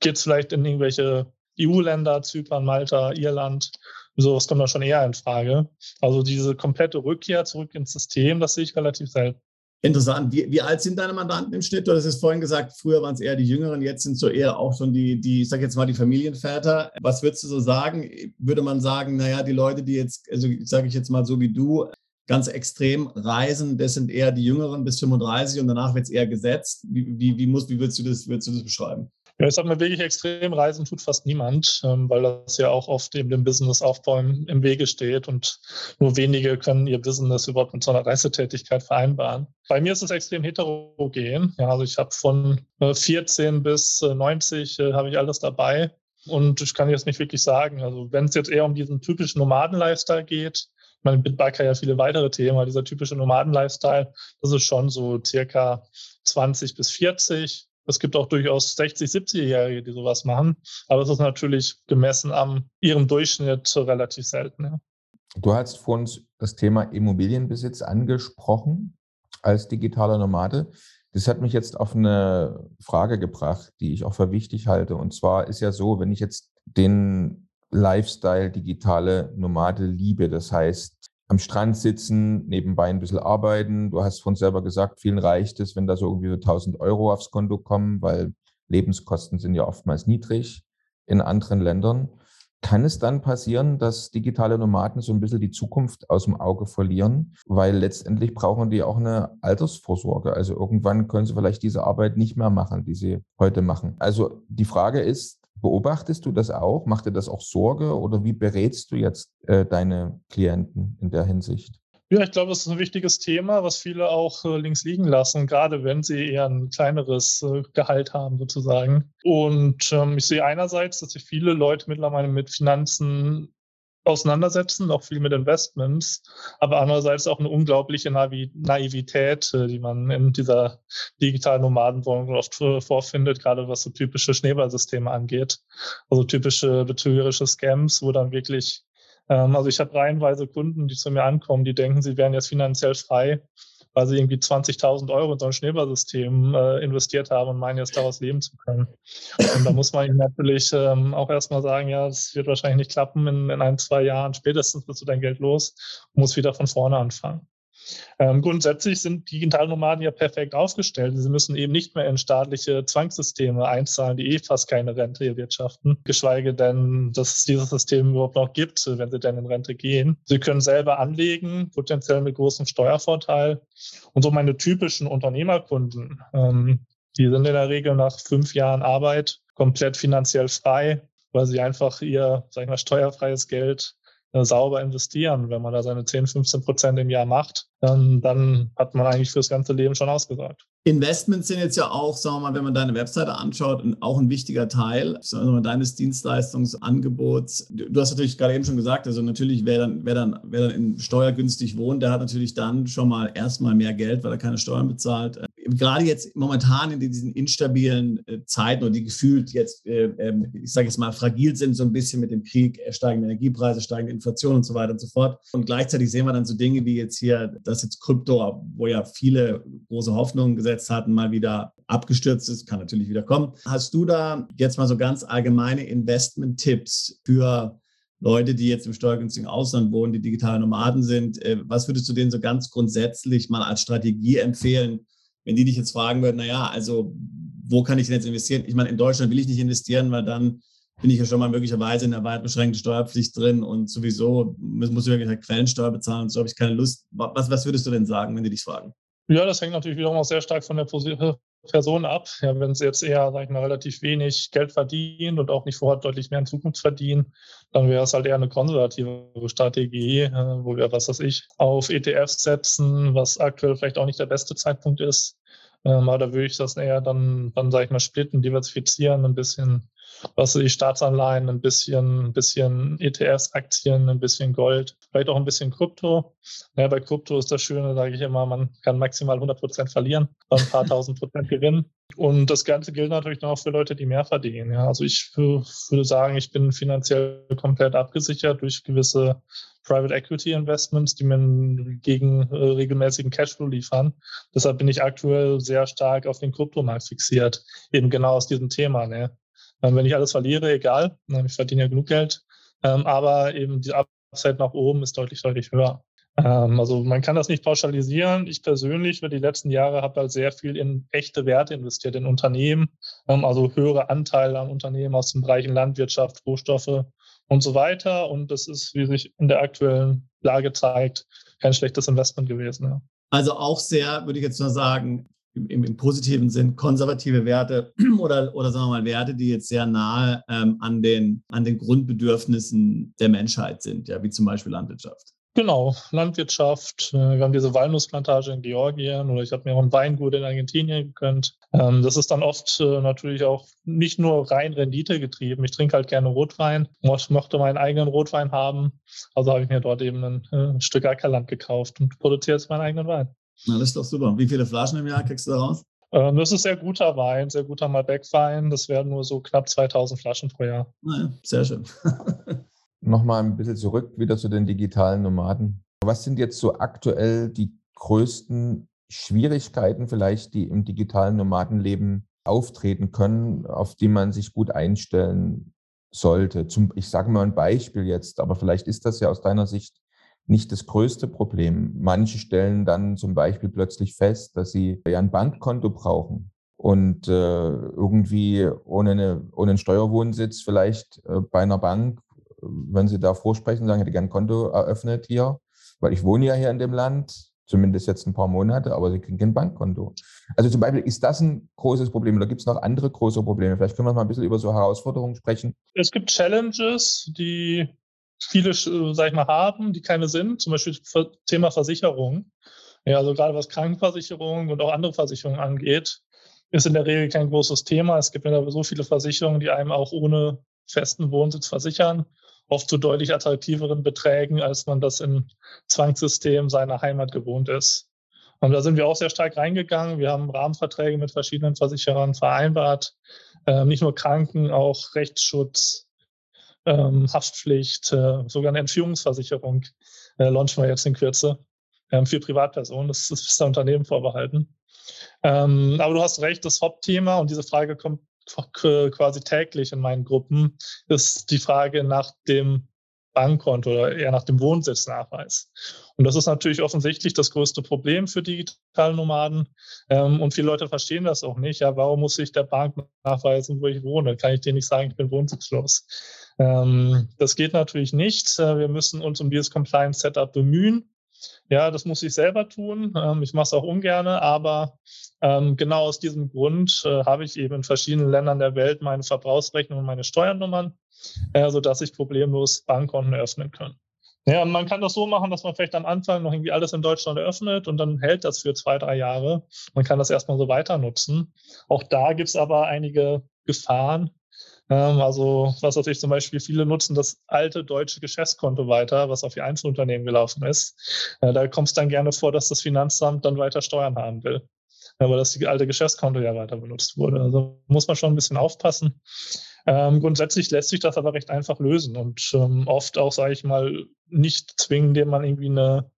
[SPEAKER 3] geht es vielleicht in irgendwelche EU-Länder, Zypern, Malta, Irland. Sowas kommt dann schon eher in Frage. Also diese komplette Rückkehr zurück ins System, das sehe ich relativ selten.
[SPEAKER 4] Interessant. Wie, wie, alt sind deine Mandanten im Schnitt? Du hast es vorhin gesagt, früher waren es eher die Jüngeren, jetzt sind es so eher auch schon die, die, ich sage jetzt mal, die Familienväter. Was würdest du so sagen? Würde man sagen, naja, die Leute, die jetzt, also sage ich jetzt mal so wie du, ganz extrem reisen, das sind eher die Jüngeren bis 35 und danach wird es eher gesetzt. Wie, wie, wie, muss, wie würdest, du das, würdest du das beschreiben?
[SPEAKER 3] Ja, ich sag mal, wirklich extrem reisen tut fast niemand, ähm, weil das ja auch oft eben dem Businessaufbau im, im Wege steht und nur wenige können ihr Business überhaupt mit so einer Reisetätigkeit vereinbaren. Bei mir ist es extrem heterogen. Ja, also ich habe von 14 äh, bis 90 äh, habe ich alles dabei. Und ich kann jetzt nicht wirklich sagen, also wenn es jetzt eher um diesen typischen Nomaden-Lifestyle geht, meine, Bitbiker ja viele weitere Themen, aber dieser typische Nomaden-Lifestyle, das ist schon so circa 20 bis 40. Es gibt auch durchaus 60, 70-Jährige, die sowas machen. Aber es ist natürlich gemessen am ihrem Durchschnitt relativ selten. Ja.
[SPEAKER 2] Du hast vor uns das Thema Immobilienbesitz angesprochen als digitaler Nomade. Das hat mich jetzt auf eine Frage gebracht, die ich auch für wichtig halte. Und zwar ist ja so, wenn ich jetzt den Lifestyle digitale Nomade liebe, das heißt am Strand sitzen, nebenbei ein bisschen arbeiten. Du hast von selber gesagt, vielen reicht es, wenn da so irgendwie so 1000 Euro aufs Konto kommen, weil Lebenskosten sind ja oftmals niedrig in anderen Ländern. Kann es dann passieren, dass digitale Nomaden so ein bisschen die Zukunft aus dem Auge verlieren? Weil letztendlich brauchen die auch eine Altersvorsorge. Also irgendwann können sie vielleicht diese Arbeit nicht mehr machen, die sie heute machen. Also die Frage ist, Beobachtest du das auch? Macht dir das auch Sorge oder wie berätst du jetzt äh, deine Klienten in der Hinsicht?
[SPEAKER 3] Ja, ich glaube, das ist ein wichtiges Thema, was viele auch äh, links liegen lassen, gerade wenn sie eher ein kleineres äh, Gehalt haben sozusagen. Und ähm, ich sehe einerseits, dass sich viele Leute mittlerweile mit Finanzen auseinandersetzen, auch viel mit Investments, aber andererseits auch eine unglaubliche Naivität, äh, die man in dieser digitalen Nomadenwohnung oft äh, vorfindet, gerade was so typische Schneeballsysteme angeht. Also typische betrügerische Scams, wo dann wirklich, ähm, also ich habe reihenweise Kunden, die zu mir ankommen, die denken, sie wären jetzt finanziell frei weil sie irgendwie 20.000 Euro in so ein Schneeballsystem äh, investiert haben und meinen jetzt daraus leben zu können. Und da muss man natürlich ähm, auch erstmal sagen, ja, das wird wahrscheinlich nicht klappen in, in ein, zwei Jahren. Spätestens bist du dein Geld los und musst wieder von vorne anfangen. Ähm, grundsätzlich sind Digitalnomaden ja perfekt aufgestellt. Sie müssen eben nicht mehr in staatliche Zwangssysteme einzahlen, die eh fast keine Rente erwirtschaften, geschweige denn, dass es dieses System überhaupt noch gibt, wenn sie denn in Rente gehen. Sie können selber anlegen, potenziell mit großem Steuervorteil. Und so meine typischen Unternehmerkunden, ähm, die sind in der Regel nach fünf Jahren Arbeit komplett finanziell frei, weil sie einfach ihr, sag ich steuerfreies Geld sauber investieren. Wenn man da seine 10, 15 Prozent im Jahr macht, dann, dann hat man eigentlich fürs ganze Leben schon ausgesagt.
[SPEAKER 4] Investments sind jetzt ja auch, sagen wir mal, wenn man deine Webseite anschaut, auch ein wichtiger Teil mal, deines Dienstleistungsangebots. Du hast natürlich gerade eben schon gesagt, also natürlich, wer dann, wer dann, wer dann in steuergünstig wohnt, der hat natürlich dann schon mal erstmal mehr Geld, weil er keine Steuern bezahlt gerade jetzt momentan in diesen instabilen äh, Zeiten und die gefühlt jetzt, äh, ähm, ich sage jetzt mal, fragil sind, so ein bisschen mit dem Krieg, äh, steigende Energiepreise, steigende Inflation und so weiter und so fort. Und gleichzeitig sehen wir dann so Dinge wie jetzt hier, dass jetzt Krypto, wo ja viele große Hoffnungen gesetzt hatten, mal wieder abgestürzt ist, kann natürlich wieder kommen. Hast du da jetzt mal so ganz allgemeine Investment-Tipps für Leute, die jetzt im steuergünstigen Ausland wohnen, die digitale Nomaden sind. Was würdest du denen so ganz grundsätzlich mal als Strategie empfehlen, wenn die dich jetzt fragen würden, naja, also wo kann ich denn jetzt investieren? Ich meine, in Deutschland will ich nicht investieren, weil dann bin ich ja schon mal möglicherweise in der weit beschränkten Steuerpflicht drin und sowieso muss, ich wirklich eine Quellensteuer bezahlen und so habe ich keine Lust. Was, was würdest du denn sagen, wenn die dich fragen?
[SPEAKER 3] Ja, das hängt natürlich wiederum auch sehr stark von der Person ab. Ja, wenn sie jetzt eher, sag ich mal, relativ wenig Geld verdienen und auch nicht vorhat, deutlich mehr in Zukunft verdienen, dann wäre es halt eher eine konservative Strategie, äh, wo wir, was weiß ich, auf ETFs setzen, was aktuell vielleicht auch nicht der beste Zeitpunkt ist. Ähm, aber da würde ich das eher dann, dann sage ich mal, splitten, diversifizieren, ein bisschen was die Staatsanleihen, ein bisschen, ein bisschen ETFs, Aktien, ein bisschen Gold, vielleicht auch ein bisschen Krypto. Ja, bei Krypto ist das Schöne, sage ich immer, man kann maximal 100 Prozent verlieren, ein paar tausend Prozent gewinnen. Und das Ganze gilt natürlich auch für Leute, die mehr verdienen. Ja, also ich würde sagen, ich bin finanziell komplett abgesichert durch gewisse Private Equity Investments, die mir gegen äh, regelmäßigen Cashflow liefern. Deshalb bin ich aktuell sehr stark auf den Kryptomarkt fixiert, eben genau aus diesem Thema. Ne? Ähm, wenn ich alles verliere, egal, ich verdiene ja genug Geld, ähm, aber eben die Upside nach oben ist deutlich, deutlich höher. Ähm, also man kann das nicht pauschalisieren. Ich persönlich über die letzten Jahre habe halt sehr viel in echte Werte investiert, in Unternehmen, also höhere Anteile an Unternehmen aus den Bereichen Landwirtschaft, Rohstoffe und so weiter. Und das ist, wie sich in der aktuellen Lage zeigt, kein schlechtes Investment gewesen. Ja.
[SPEAKER 4] Also auch sehr, würde ich jetzt mal sagen, im, im, positiven Sinn konservative Werte oder, oder sagen wir mal Werte, die jetzt sehr nahe ähm, an, den, an den Grundbedürfnissen der Menschheit sind, ja, wie zum Beispiel Landwirtschaft.
[SPEAKER 3] Genau, Landwirtschaft. Äh, wir haben diese Walnussplantage in Georgien oder ich habe mir auch ein Weingut in Argentinien gegönnt. Ähm, das ist dann oft äh, natürlich auch nicht nur rein Rendite getrieben. Ich trinke halt gerne Rotwein, mochte meinen eigenen Rotwein haben. Also habe ich mir dort eben ein, ein äh, Stück Ackerland gekauft und produziere jetzt meinen eigenen Wein.
[SPEAKER 4] Na, das ist doch super. Wie viele Flaschen im Jahr kriegst du da raus?
[SPEAKER 3] Ähm, das ist sehr guter Wein, sehr guter Malbec-Wein. Das werden nur so knapp 2000 Flaschen pro Jahr.
[SPEAKER 4] Naja, sehr schön.
[SPEAKER 2] Nochmal ein bisschen zurück wieder zu den digitalen Nomaden. Was sind jetzt so aktuell die größten Schwierigkeiten vielleicht, die im digitalen Nomadenleben auftreten können, auf die man sich gut einstellen sollte? Zum, ich sage mal ein Beispiel jetzt, aber vielleicht ist das ja aus deiner Sicht nicht das größte Problem. Manche stellen dann zum Beispiel plötzlich fest, dass sie ja ein Bankkonto brauchen und äh, irgendwie ohne, eine, ohne einen Steuerwohnsitz vielleicht äh, bei einer Bank, wenn sie da vorsprechen, sagen, ich hätte gerne ein Konto eröffnet hier, weil ich wohne ja hier in dem Land, zumindest jetzt ein paar Monate, aber sie kriegen kein Bankkonto. Also zum Beispiel, ist das ein großes Problem oder gibt es noch andere große Probleme? Vielleicht können wir mal ein bisschen über so Herausforderungen sprechen.
[SPEAKER 3] Es gibt Challenges, die viele, äh, sag ich mal, haben, die keine sind, zum Beispiel Thema Versicherung. Ja, also gerade was Krankenversicherung und auch andere Versicherungen angeht, ist in der Regel kein großes Thema. Es gibt ja so viele Versicherungen, die einem auch ohne festen Wohnsitz versichern, oft zu deutlich attraktiveren Beträgen, als man das im Zwangssystem seiner Heimat gewohnt ist. Und da sind wir auch sehr stark reingegangen. Wir haben Rahmenverträge mit verschiedenen Versicherern vereinbart, äh, nicht nur Kranken, auch Rechtsschutz, Haftpflicht, äh, sogar eine Entführungsversicherung äh, launchen wir jetzt in Kürze ähm, für Privatpersonen. Das ist der Unternehmen vorbehalten. Ähm, aber du hast recht, das Hauptthema und diese Frage kommt quasi täglich in meinen Gruppen, ist die Frage nach dem Bankkonto oder eher nach dem Wohnsitznachweis. Und das ist natürlich offensichtlich das größte Problem für digitale Nomaden. Ähm, und viele Leute verstehen das auch nicht. Ja, warum muss ich der Bank nachweisen, wo ich wohne? Kann ich dir nicht sagen, ich bin wohnsitzlos? Ähm, das geht natürlich nicht. Äh, wir müssen uns um dieses Compliance-Setup bemühen. Ja, das muss ich selber tun. Ähm, ich mache es auch ungern, aber genau aus diesem Grund äh, habe ich eben in verschiedenen Ländern der Welt meine Verbrauchsrechnung und meine Steuernummern, äh, sodass ich problemlos Bankkonten eröffnen kann. Ja, man kann das so machen, dass man vielleicht am Anfang noch irgendwie alles in Deutschland eröffnet und dann hält das für zwei, drei Jahre. Man kann das erstmal so weiter nutzen. Auch da gibt es aber einige Gefahren, ähm, also, was weiß ich zum Beispiel, viele nutzen das alte deutsche Geschäftskonto weiter, was auf ihr Einzelunternehmen gelaufen ist. Äh, da kommt es dann gerne vor, dass das Finanzamt dann weiter Steuern haben will, weil das die alte Geschäftskonto ja weiter benutzt wurde. Also muss man schon ein bisschen aufpassen. Ähm, grundsätzlich lässt sich das aber recht einfach lösen und ähm, oft auch, sage ich mal, nicht zwingen, indem man irgendwie eine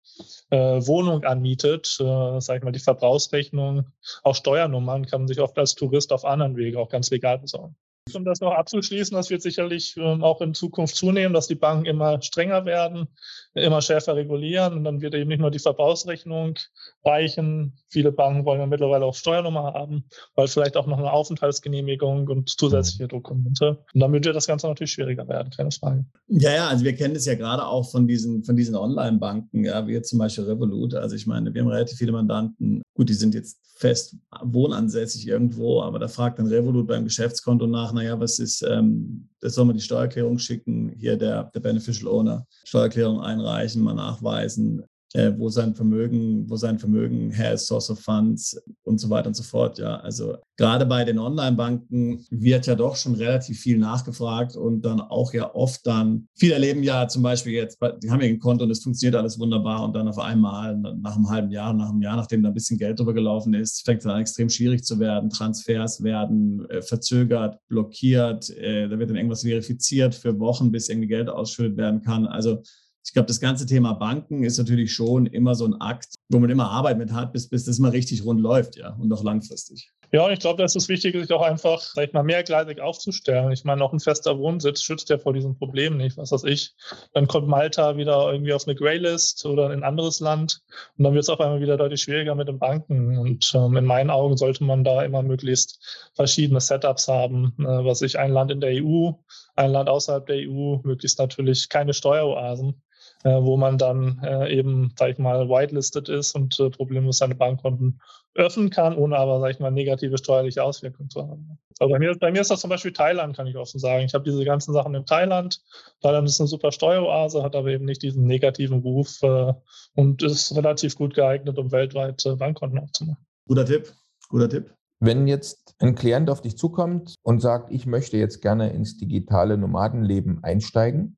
[SPEAKER 3] äh, Wohnung anmietet, äh, sage ich mal, die Verbrauchsrechnung, auch Steuernummern kann man sich oft als Tourist auf anderen Wege auch ganz legal besorgen. Um das noch abzuschließen, das wird sicherlich ähm, auch in Zukunft zunehmen, dass die Banken immer strenger werden. Immer schärfer regulieren und dann wird eben nicht nur die Verbrauchsrechnung reichen. Viele Banken wollen ja mittlerweile auch Steuernummer haben, weil vielleicht auch noch eine Aufenthaltsgenehmigung und zusätzliche mhm. Dokumente. Und damit wird das Ganze natürlich schwieriger werden, keine Frage.
[SPEAKER 4] Ja, ja, also wir kennen das ja gerade auch von diesen, von diesen Online-Banken, ja, wie jetzt zum Beispiel Revolut. Also ich meine, wir haben relativ viele Mandanten, gut, die sind jetzt fest wohnansässig irgendwo, aber da fragt dann Revolut beim Geschäftskonto nach, naja, was ist, ähm, das soll man die Steuererklärung schicken, hier der, der Beneficial Owner, Steuererklärung einreichen, mal nachweisen, äh, wo sein Vermögen, wo sein Vermögen her ist, Source of Funds und so weiter und so fort. Ja, also gerade bei den Online-Banken wird ja doch schon relativ viel nachgefragt und dann auch ja oft dann, viele erleben ja zum Beispiel jetzt, die haben ja ein Konto und es funktioniert alles wunderbar und dann auf einmal nach einem halben Jahr, nach einem Jahr, nachdem da ein bisschen Geld drüber gelaufen ist, fängt es dann extrem schwierig zu werden. Transfers werden äh, verzögert, blockiert, äh, da wird dann irgendwas verifiziert für Wochen, bis irgendwie Geld ausschüttet werden kann. Also ich glaube, das ganze Thema Banken ist natürlich schon immer so ein Akt, wo man immer Arbeit mit hat, bis, bis das mal richtig rund läuft, ja, und auch langfristig.
[SPEAKER 3] Ja, und ich glaube, da ist wichtig, sich auch einfach, sag ich mal, mehrgleisig aufzustellen. Ich meine, auch ein fester Wohnsitz schützt ja vor diesem Problem nicht, was weiß ich. Dann kommt Malta wieder irgendwie auf eine Graylist oder in ein anderes Land und dann wird es auf einmal wieder deutlich schwieriger mit den Banken. Und ähm, in meinen Augen sollte man da immer möglichst verschiedene Setups haben, äh, was ich ein Land in der EU, ein Land außerhalb der EU, möglichst natürlich keine Steueroasen wo man dann äh, eben, sag ich mal, whitelisted ist und äh, problemlos seine Bankkonten öffnen kann, ohne aber, sag ich mal, negative steuerliche Auswirkungen zu haben. Aber bei mir, bei mir ist das zum Beispiel Thailand, kann ich offen sagen. Ich habe diese ganzen Sachen in Thailand. Thailand ist eine super Steueroase, hat aber eben nicht diesen negativen Ruf äh, und ist relativ gut geeignet, um weltweit äh, Bankkonten aufzumachen.
[SPEAKER 4] Guter Tipp, guter Tipp.
[SPEAKER 2] Wenn jetzt ein Klient auf dich zukommt und sagt, ich möchte jetzt gerne ins digitale Nomadenleben einsteigen,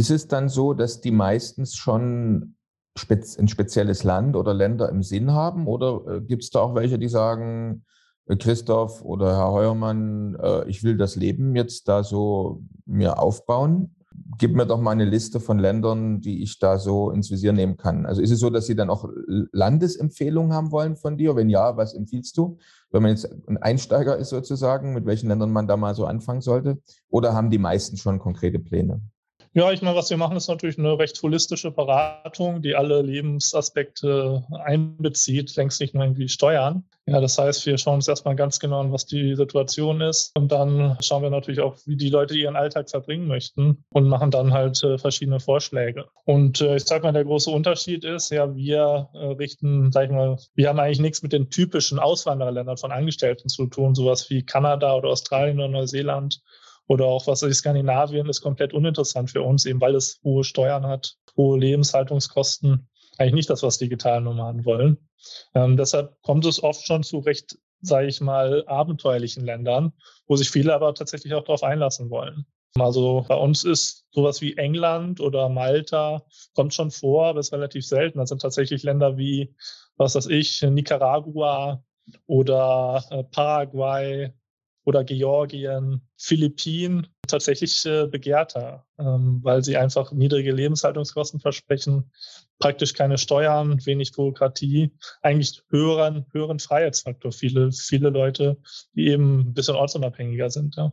[SPEAKER 2] ist es dann so, dass die meistens schon ein spezielles Land oder Länder im Sinn haben? Oder äh, gibt es da auch welche, die sagen, äh, Christoph oder Herr Heuermann, äh, ich will das Leben jetzt da so mir aufbauen? Gib mir doch mal eine Liste von Ländern, die ich da so ins Visier nehmen kann. Also ist es so, dass Sie dann auch Landesempfehlungen haben wollen von dir? Wenn ja, was empfiehlst du? Wenn man jetzt ein Einsteiger ist sozusagen, mit welchen Ländern man da mal so anfangen sollte? Oder haben die meisten schon konkrete Pläne?
[SPEAKER 3] Ja, ich meine, was wir machen, ist natürlich eine recht holistische Beratung, die alle Lebensaspekte einbezieht, längst nicht nur irgendwie Steuern. Ja, das heißt, wir schauen uns erstmal ganz genau an, was die Situation ist. Und dann schauen wir natürlich auch, wie die Leute ihren Alltag verbringen möchten und machen dann halt äh, verschiedene Vorschläge. Und äh, ich sage mal, der große Unterschied ist, ja, wir äh, richten, sag ich mal, wir haben eigentlich nichts mit den typischen Auswandererländern von Angestellten zu tun, sowas wie Kanada oder Australien oder Neuseeland oder auch was weiß ich, Skandinavien ist komplett uninteressant für uns, eben weil es hohe Steuern hat, hohe Lebenshaltungskosten. Eigentlich nicht das, was digitale Nomaden wollen. Ähm, deshalb kommt es oft schon zu recht, sage ich mal, abenteuerlichen Ländern, wo sich viele aber tatsächlich auch darauf einlassen wollen. Also bei uns ist sowas wie England oder Malta, kommt schon vor, aber ist relativ selten. Das sind tatsächlich Länder wie, was weiß ich, Nicaragua oder äh, Paraguay, oder Georgien, Philippinen tatsächlich äh, begehrter, ähm, weil sie einfach niedrige Lebenshaltungskosten versprechen, praktisch keine Steuern, wenig Bürokratie, eigentlich höheren, höheren Freiheitsfaktor. Viele, viele Leute, die eben ein bisschen ortsunabhängiger sind. Ja.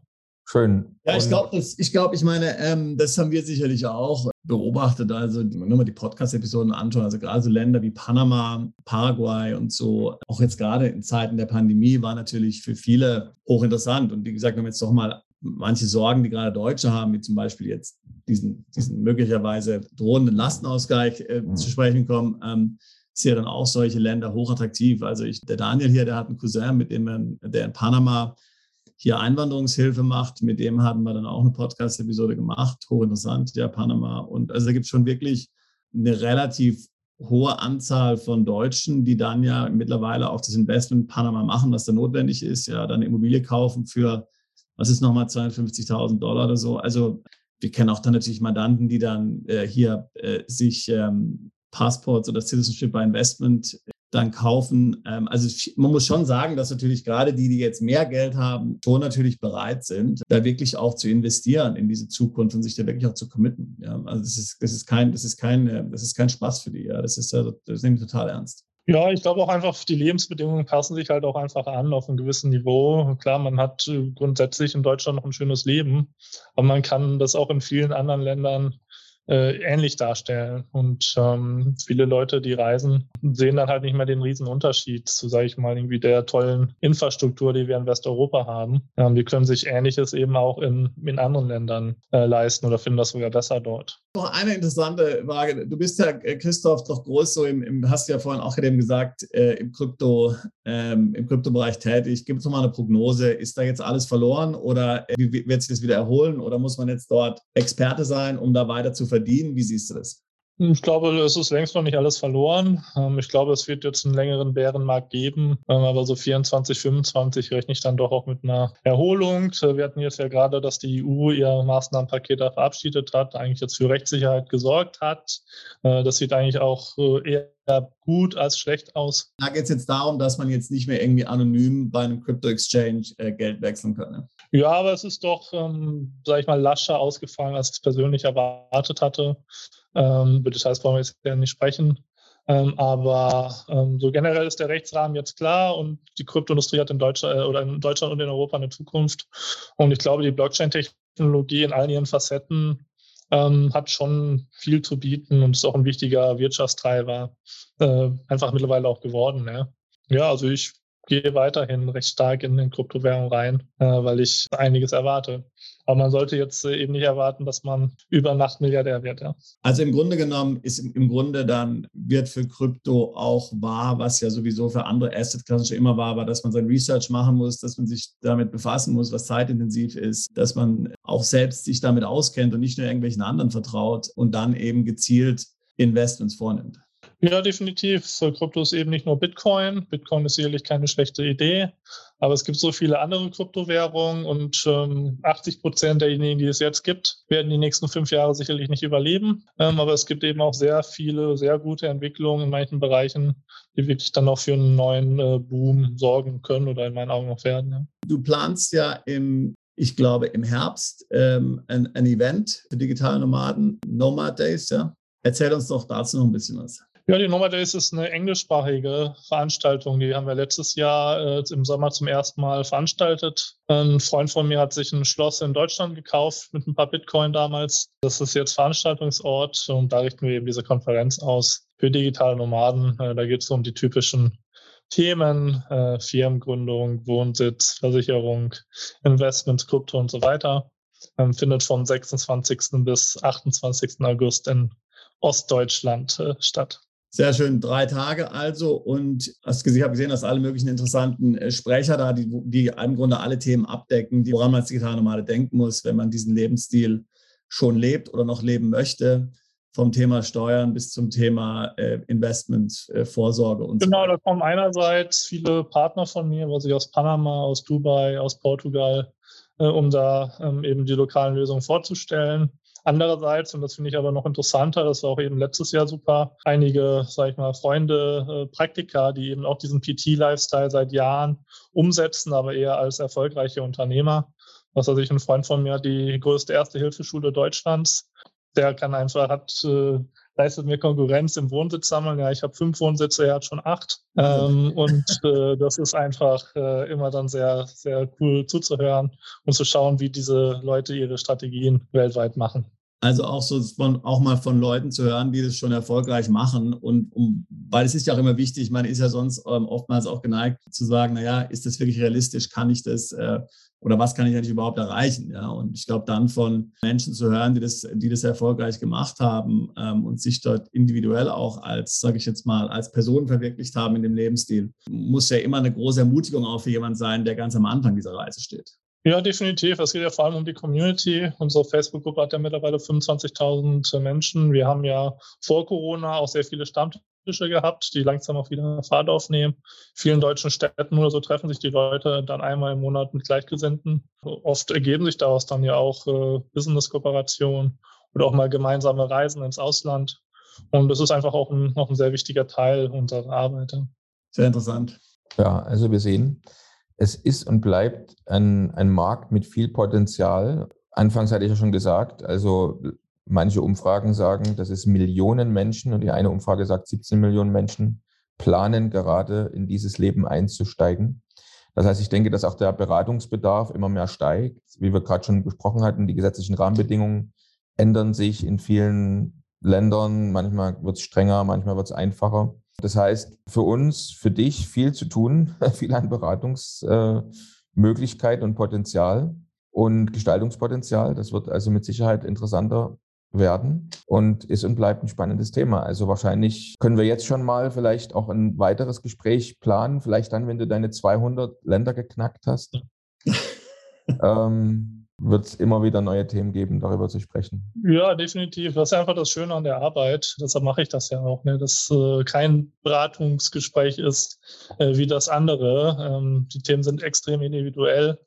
[SPEAKER 2] Schön.
[SPEAKER 4] Ja, ich glaube, ich, glaub, ich meine, ähm, das haben wir sicherlich auch beobachtet. Also nur mal die Podcast-Episoden anschauen. Also gerade so Länder wie Panama, Paraguay und so, auch jetzt gerade in Zeiten der Pandemie, war natürlich für viele hochinteressant. Und wie gesagt, wenn wir jetzt doch mal manche Sorgen, die gerade Deutsche haben, wie zum Beispiel jetzt diesen, diesen möglicherweise drohenden Lastenausgleich äh, mhm. zu sprechen kommen, ähm, ist ja dann auch solche Länder hochattraktiv. Also ich, der Daniel hier, der hat einen Cousin, mit dem er, der in Panama hier Einwanderungshilfe macht. Mit dem hatten wir dann auch eine Podcast-Episode gemacht. Hochinteressant, ja, Panama. Und also da gibt es schon wirklich eine relativ hohe Anzahl von Deutschen, die dann ja mittlerweile auch das Investment in Panama machen, was da notwendig ist, ja, dann Immobilie kaufen für, was ist nochmal, 250.000 Dollar oder so. Also wir kennen auch dann natürlich Mandanten, die dann äh, hier äh, sich ähm, Passports oder Citizenship by Investment dann kaufen. Ähm, also man muss schon sagen, dass natürlich gerade die, die jetzt mehr Geld haben, schon natürlich bereit sind, da wirklich auch zu investieren in diese Zukunft und sich da wirklich auch zu committen. Ja, also das ist, das ist kein, das ist kein, äh, das ist kein Spaß für die. Ja, das ist, das nehme ich total ernst.
[SPEAKER 3] Ja, ich glaube auch einfach, die Lebensbedingungen passen sich halt auch einfach an auf einem gewissen Niveau. Klar, man hat äh, grundsätzlich in Deutschland noch ein schönes Leben, aber man kann das auch in vielen anderen Ländern äh, ähnlich darstellen. Und ähm, viele Leute, die reisen, sehen dann halt nicht mehr den riesen Unterschied zu, sage ich mal, irgendwie der tollen Infrastruktur, die wir in Westeuropa haben. Ähm, die können sich Ähnliches eben auch in, in anderen Ländern äh, leisten oder finden das sogar besser dort.
[SPEAKER 4] Noch eine interessante Frage. Du bist ja, äh, Christoph, doch groß so im, im hast ja vorhin auch eben gesagt, äh, im Krypto, ähm, im Kryptobereich tätig. Gibt es nochmal eine Prognose? Ist da jetzt alles verloren oder äh, wird sich das wieder erholen oder muss man jetzt dort Experte sein, um da weiter zu verdienen? Wie siehst du das?
[SPEAKER 3] Ich glaube, es ist längst noch nicht alles verloren. Ähm, ich glaube, es wird jetzt einen längeren Bärenmarkt geben, ähm, aber so 24, 25 rechne ich dann doch auch mit einer Erholung. Wir hatten jetzt ja gerade, dass die EU ihr Maßnahmenpaket da verabschiedet hat, eigentlich jetzt für Rechtssicherheit gesorgt hat. Äh, das sieht eigentlich auch äh, eher gut als schlecht aus.
[SPEAKER 4] Da geht es jetzt darum, dass man jetzt nicht mehr irgendwie anonym bei einem Crypto-Exchange äh, Geld wechseln kann.
[SPEAKER 3] Ja, aber es ist doch, ähm, sage ich mal, lascher ausgefallen, als ich es persönlich erwartet hatte. Ähm, über Details wollen wir jetzt ja nicht sprechen. Ähm, aber ähm, so generell ist der Rechtsrahmen jetzt klar und die Kryptoindustrie hat in Deutschland äh, oder in Deutschland und in Europa eine Zukunft. Und ich glaube, die Blockchain-Technologie in allen ihren Facetten ähm, hat schon viel zu bieten und ist auch ein wichtiger Wirtschaftstreiber äh, einfach mittlerweile auch geworden. Ja, ja also ich gehe weiterhin recht stark in den Kryptowährungen rein, äh, weil ich einiges erwarte. Aber man sollte jetzt äh, eben nicht erwarten, dass man über Nacht Milliardär wird. Ja.
[SPEAKER 4] Also im Grunde genommen ist im Grunde dann wird für Krypto auch wahr, was ja sowieso für andere Assetklassen schon immer wahr war, dass man sein Research machen muss, dass man sich damit befassen muss, was zeitintensiv ist, dass man auch selbst sich damit auskennt und nicht nur irgendwelchen anderen vertraut und dann eben gezielt Investments vornimmt.
[SPEAKER 3] Ja, definitiv. Krypto ist eben nicht nur Bitcoin. Bitcoin ist sicherlich keine schlechte Idee, aber es gibt so viele andere Kryptowährungen und ähm, 80 Prozent derjenigen, die es jetzt gibt, werden die nächsten fünf Jahre sicherlich nicht überleben. Ähm, aber es gibt eben auch sehr viele, sehr gute Entwicklungen in manchen Bereichen, die wirklich dann auch für einen neuen äh, Boom sorgen können oder in meinen Augen auch werden. Ja.
[SPEAKER 4] Du planst ja im ich glaube, im Herbst ähm, ein, ein Event für digitale Nomaden, Nomad Days, ja. Erzähl uns doch dazu noch ein bisschen was.
[SPEAKER 3] Ja, die Nomad Days ist eine englischsprachige Veranstaltung. Die haben wir letztes Jahr äh, im Sommer zum ersten Mal veranstaltet. Ein Freund von mir hat sich ein Schloss in Deutschland gekauft mit ein paar Bitcoin damals. Das ist jetzt Veranstaltungsort und da richten wir eben diese Konferenz aus für digitale Nomaden. Äh, da geht es um die typischen Themen, äh, Firmengründung, Wohnsitz, Versicherung, Investments, Krypto und so weiter. Ähm, findet vom 26. bis 28. August in Ostdeutschland äh, statt.
[SPEAKER 4] Sehr schön, drei Tage also. Und ich habe gesehen, dass alle möglichen interessanten äh, Sprecher da, die, die im Grunde alle Themen abdecken, die, woran man als digitale Nomade denken muss, wenn man diesen Lebensstil schon lebt oder noch leben möchte. Vom Thema Steuern bis zum Thema äh, Investment, äh, Vorsorge und
[SPEAKER 3] genau, so. Genau, da kommen einerseits viele Partner von mir, was ich aus Panama, aus Dubai, aus Portugal, äh, um da ähm, eben die lokalen Lösungen vorzustellen. Andererseits, und das finde ich aber noch interessanter, das war auch eben letztes Jahr super, einige, sage ich mal, Freunde, äh, Praktiker, die eben auch diesen PT-Lifestyle seit Jahren umsetzen, aber eher als erfolgreiche Unternehmer. Was weiß ich, ein Freund von mir die größte Erste-Hilfe-Schule Deutschlands. Der kann einfach, hat äh, leistet mir Konkurrenz im Wohnsitz sammeln. Ja, ich habe fünf Wohnsitze, er hat schon acht. Ähm, und äh, das ist einfach äh, immer dann sehr, sehr cool zuzuhören und zu schauen, wie diese Leute ihre Strategien weltweit machen.
[SPEAKER 4] Also auch so von, auch mal von Leuten zu hören, die das schon erfolgreich machen. Und um, weil es ist ja auch immer wichtig, man ist ja sonst ähm, oftmals auch geneigt zu sagen, naja, ist das wirklich realistisch? Kann ich das äh, oder was kann ich eigentlich überhaupt erreichen? Ja, und ich glaube dann von Menschen zu hören, die das, die das erfolgreich gemacht haben ähm, und sich dort individuell auch als, sage ich jetzt mal, als Person verwirklicht haben in dem Lebensstil, muss ja immer eine große Ermutigung auch für jemanden sein, der ganz am Anfang dieser Reise steht.
[SPEAKER 3] Ja, definitiv. Es geht ja vor allem um die Community. Unsere Facebook-Gruppe hat ja mittlerweile 25.000 Menschen. Wir haben ja vor Corona auch sehr viele Stammtische gehabt, die langsam auch wieder Fahrt aufnehmen. In vielen deutschen Städten oder so treffen sich die Leute dann einmal im Monat mit Gleichgesinnten. Oft ergeben sich daraus dann ja auch äh, Business-Kooperationen oder auch mal gemeinsame Reisen ins Ausland. Und das ist einfach auch ein, noch ein sehr wichtiger Teil unserer Arbeit.
[SPEAKER 4] Sehr interessant.
[SPEAKER 2] Ja, also wir sehen, es ist und bleibt ein, ein Markt mit viel Potenzial. Anfangs hatte ich ja schon gesagt, also manche Umfragen sagen, dass es Millionen Menschen und die eine Umfrage sagt, 17 Millionen Menschen planen gerade in dieses Leben einzusteigen. Das heißt, ich denke, dass auch der Beratungsbedarf immer mehr steigt. Wie wir gerade schon besprochen hatten, die gesetzlichen Rahmenbedingungen ändern sich in vielen Ländern. Manchmal wird es strenger, manchmal wird es einfacher. Das heißt, für uns, für dich viel zu tun, viel an Beratungsmöglichkeit und Potenzial und Gestaltungspotenzial. Das wird also mit Sicherheit interessanter werden und ist und bleibt ein spannendes Thema. Also wahrscheinlich können wir jetzt schon mal vielleicht auch ein weiteres Gespräch planen, vielleicht dann, wenn du deine 200 Länder geknackt hast. ähm, wird es immer wieder neue Themen geben, darüber zu sprechen.
[SPEAKER 3] Ja, definitiv. Das ist einfach das Schöne an der Arbeit. Deshalb mache ich das ja auch, ne? dass äh, kein Beratungsgespräch ist äh, wie das andere. Ähm, die Themen sind extrem individuell.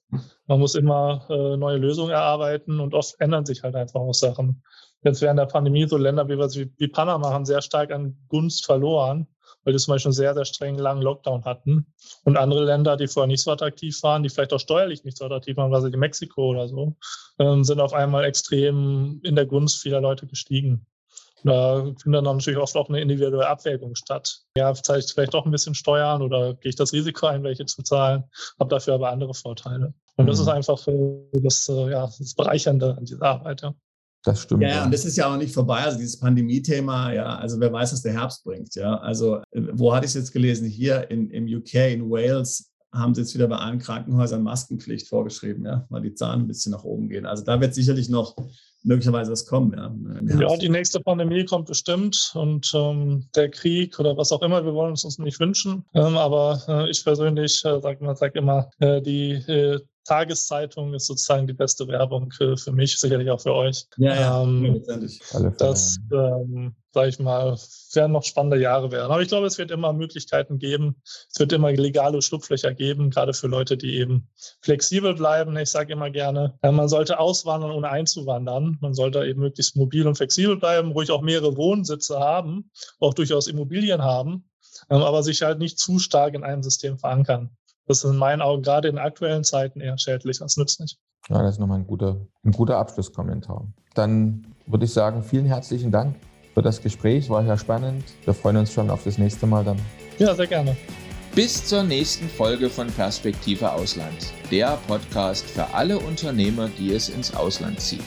[SPEAKER 3] Man muss immer äh, neue Lösungen erarbeiten und oft ändern sich halt einfach auch Sachen. Jetzt während der Pandemie so Länder wie, wie Panama haben sehr stark an Gunst verloren weil die zum Beispiel einen sehr, sehr strengen langen Lockdown hatten. Und andere Länder, die vorher nicht so attraktiv waren, die vielleicht auch steuerlich nicht so attraktiv waren, also wie Mexiko oder so, ähm, sind auf einmal extrem in der Gunst vieler Leute gestiegen. Da findet dann natürlich oft auch eine individuelle Abwägung statt. Ja, zahle ich vielleicht doch ein bisschen Steuern oder gehe ich das Risiko ein, welche zu zahlen, habe dafür aber andere Vorteile. Und das mhm. ist einfach das, äh, ja, das Bereichernde an dieser Arbeit. Ja.
[SPEAKER 4] Das stimmt. Ja, ja, und das ist ja auch nicht vorbei. Also dieses Pandemie-Thema, ja, also wer weiß, was der Herbst bringt. Ja, also äh, wo hatte ich es jetzt gelesen? Hier in, im UK, in Wales, haben sie jetzt wieder bei allen Krankenhäusern Maskenpflicht vorgeschrieben, ja, weil die Zahlen ein bisschen nach oben gehen. Also da wird sicherlich noch möglicherweise was kommen.
[SPEAKER 3] Ja, ja die nächste Pandemie kommt bestimmt und ähm, der Krieg oder was auch immer, wir wollen es uns nicht wünschen. Ähm, aber äh, ich persönlich äh, sage sag immer, äh, die äh, Tageszeitung ist sozusagen die beste Werbung für, mich, sicherlich auch für euch. Ja, ja. Ähm, das, ähm, sage ich mal, werden noch spannende Jahre werden. Aber ich glaube, es wird immer Möglichkeiten geben. Es wird immer legale Schlupflöcher geben, gerade für Leute, die eben flexibel bleiben. Ich sage immer gerne, man sollte auswandern, ohne einzuwandern. Man sollte eben möglichst mobil und flexibel bleiben, ruhig auch mehrere Wohnsitze haben, auch durchaus Immobilien haben, ähm, aber sich halt nicht zu stark in einem System verankern. Das ist in meinen Augen gerade in aktuellen Zeiten eher schädlich als nützlich.
[SPEAKER 2] Ja, das ist nochmal ein guter, ein guter Abschlusskommentar. Dann würde ich sagen, vielen herzlichen Dank für das Gespräch. War sehr spannend. Wir freuen uns schon auf das nächste Mal dann.
[SPEAKER 3] Ja, sehr gerne.
[SPEAKER 5] Bis zur nächsten Folge von Perspektive Ausland, der Podcast für alle Unternehmer, die es ins Ausland zieht.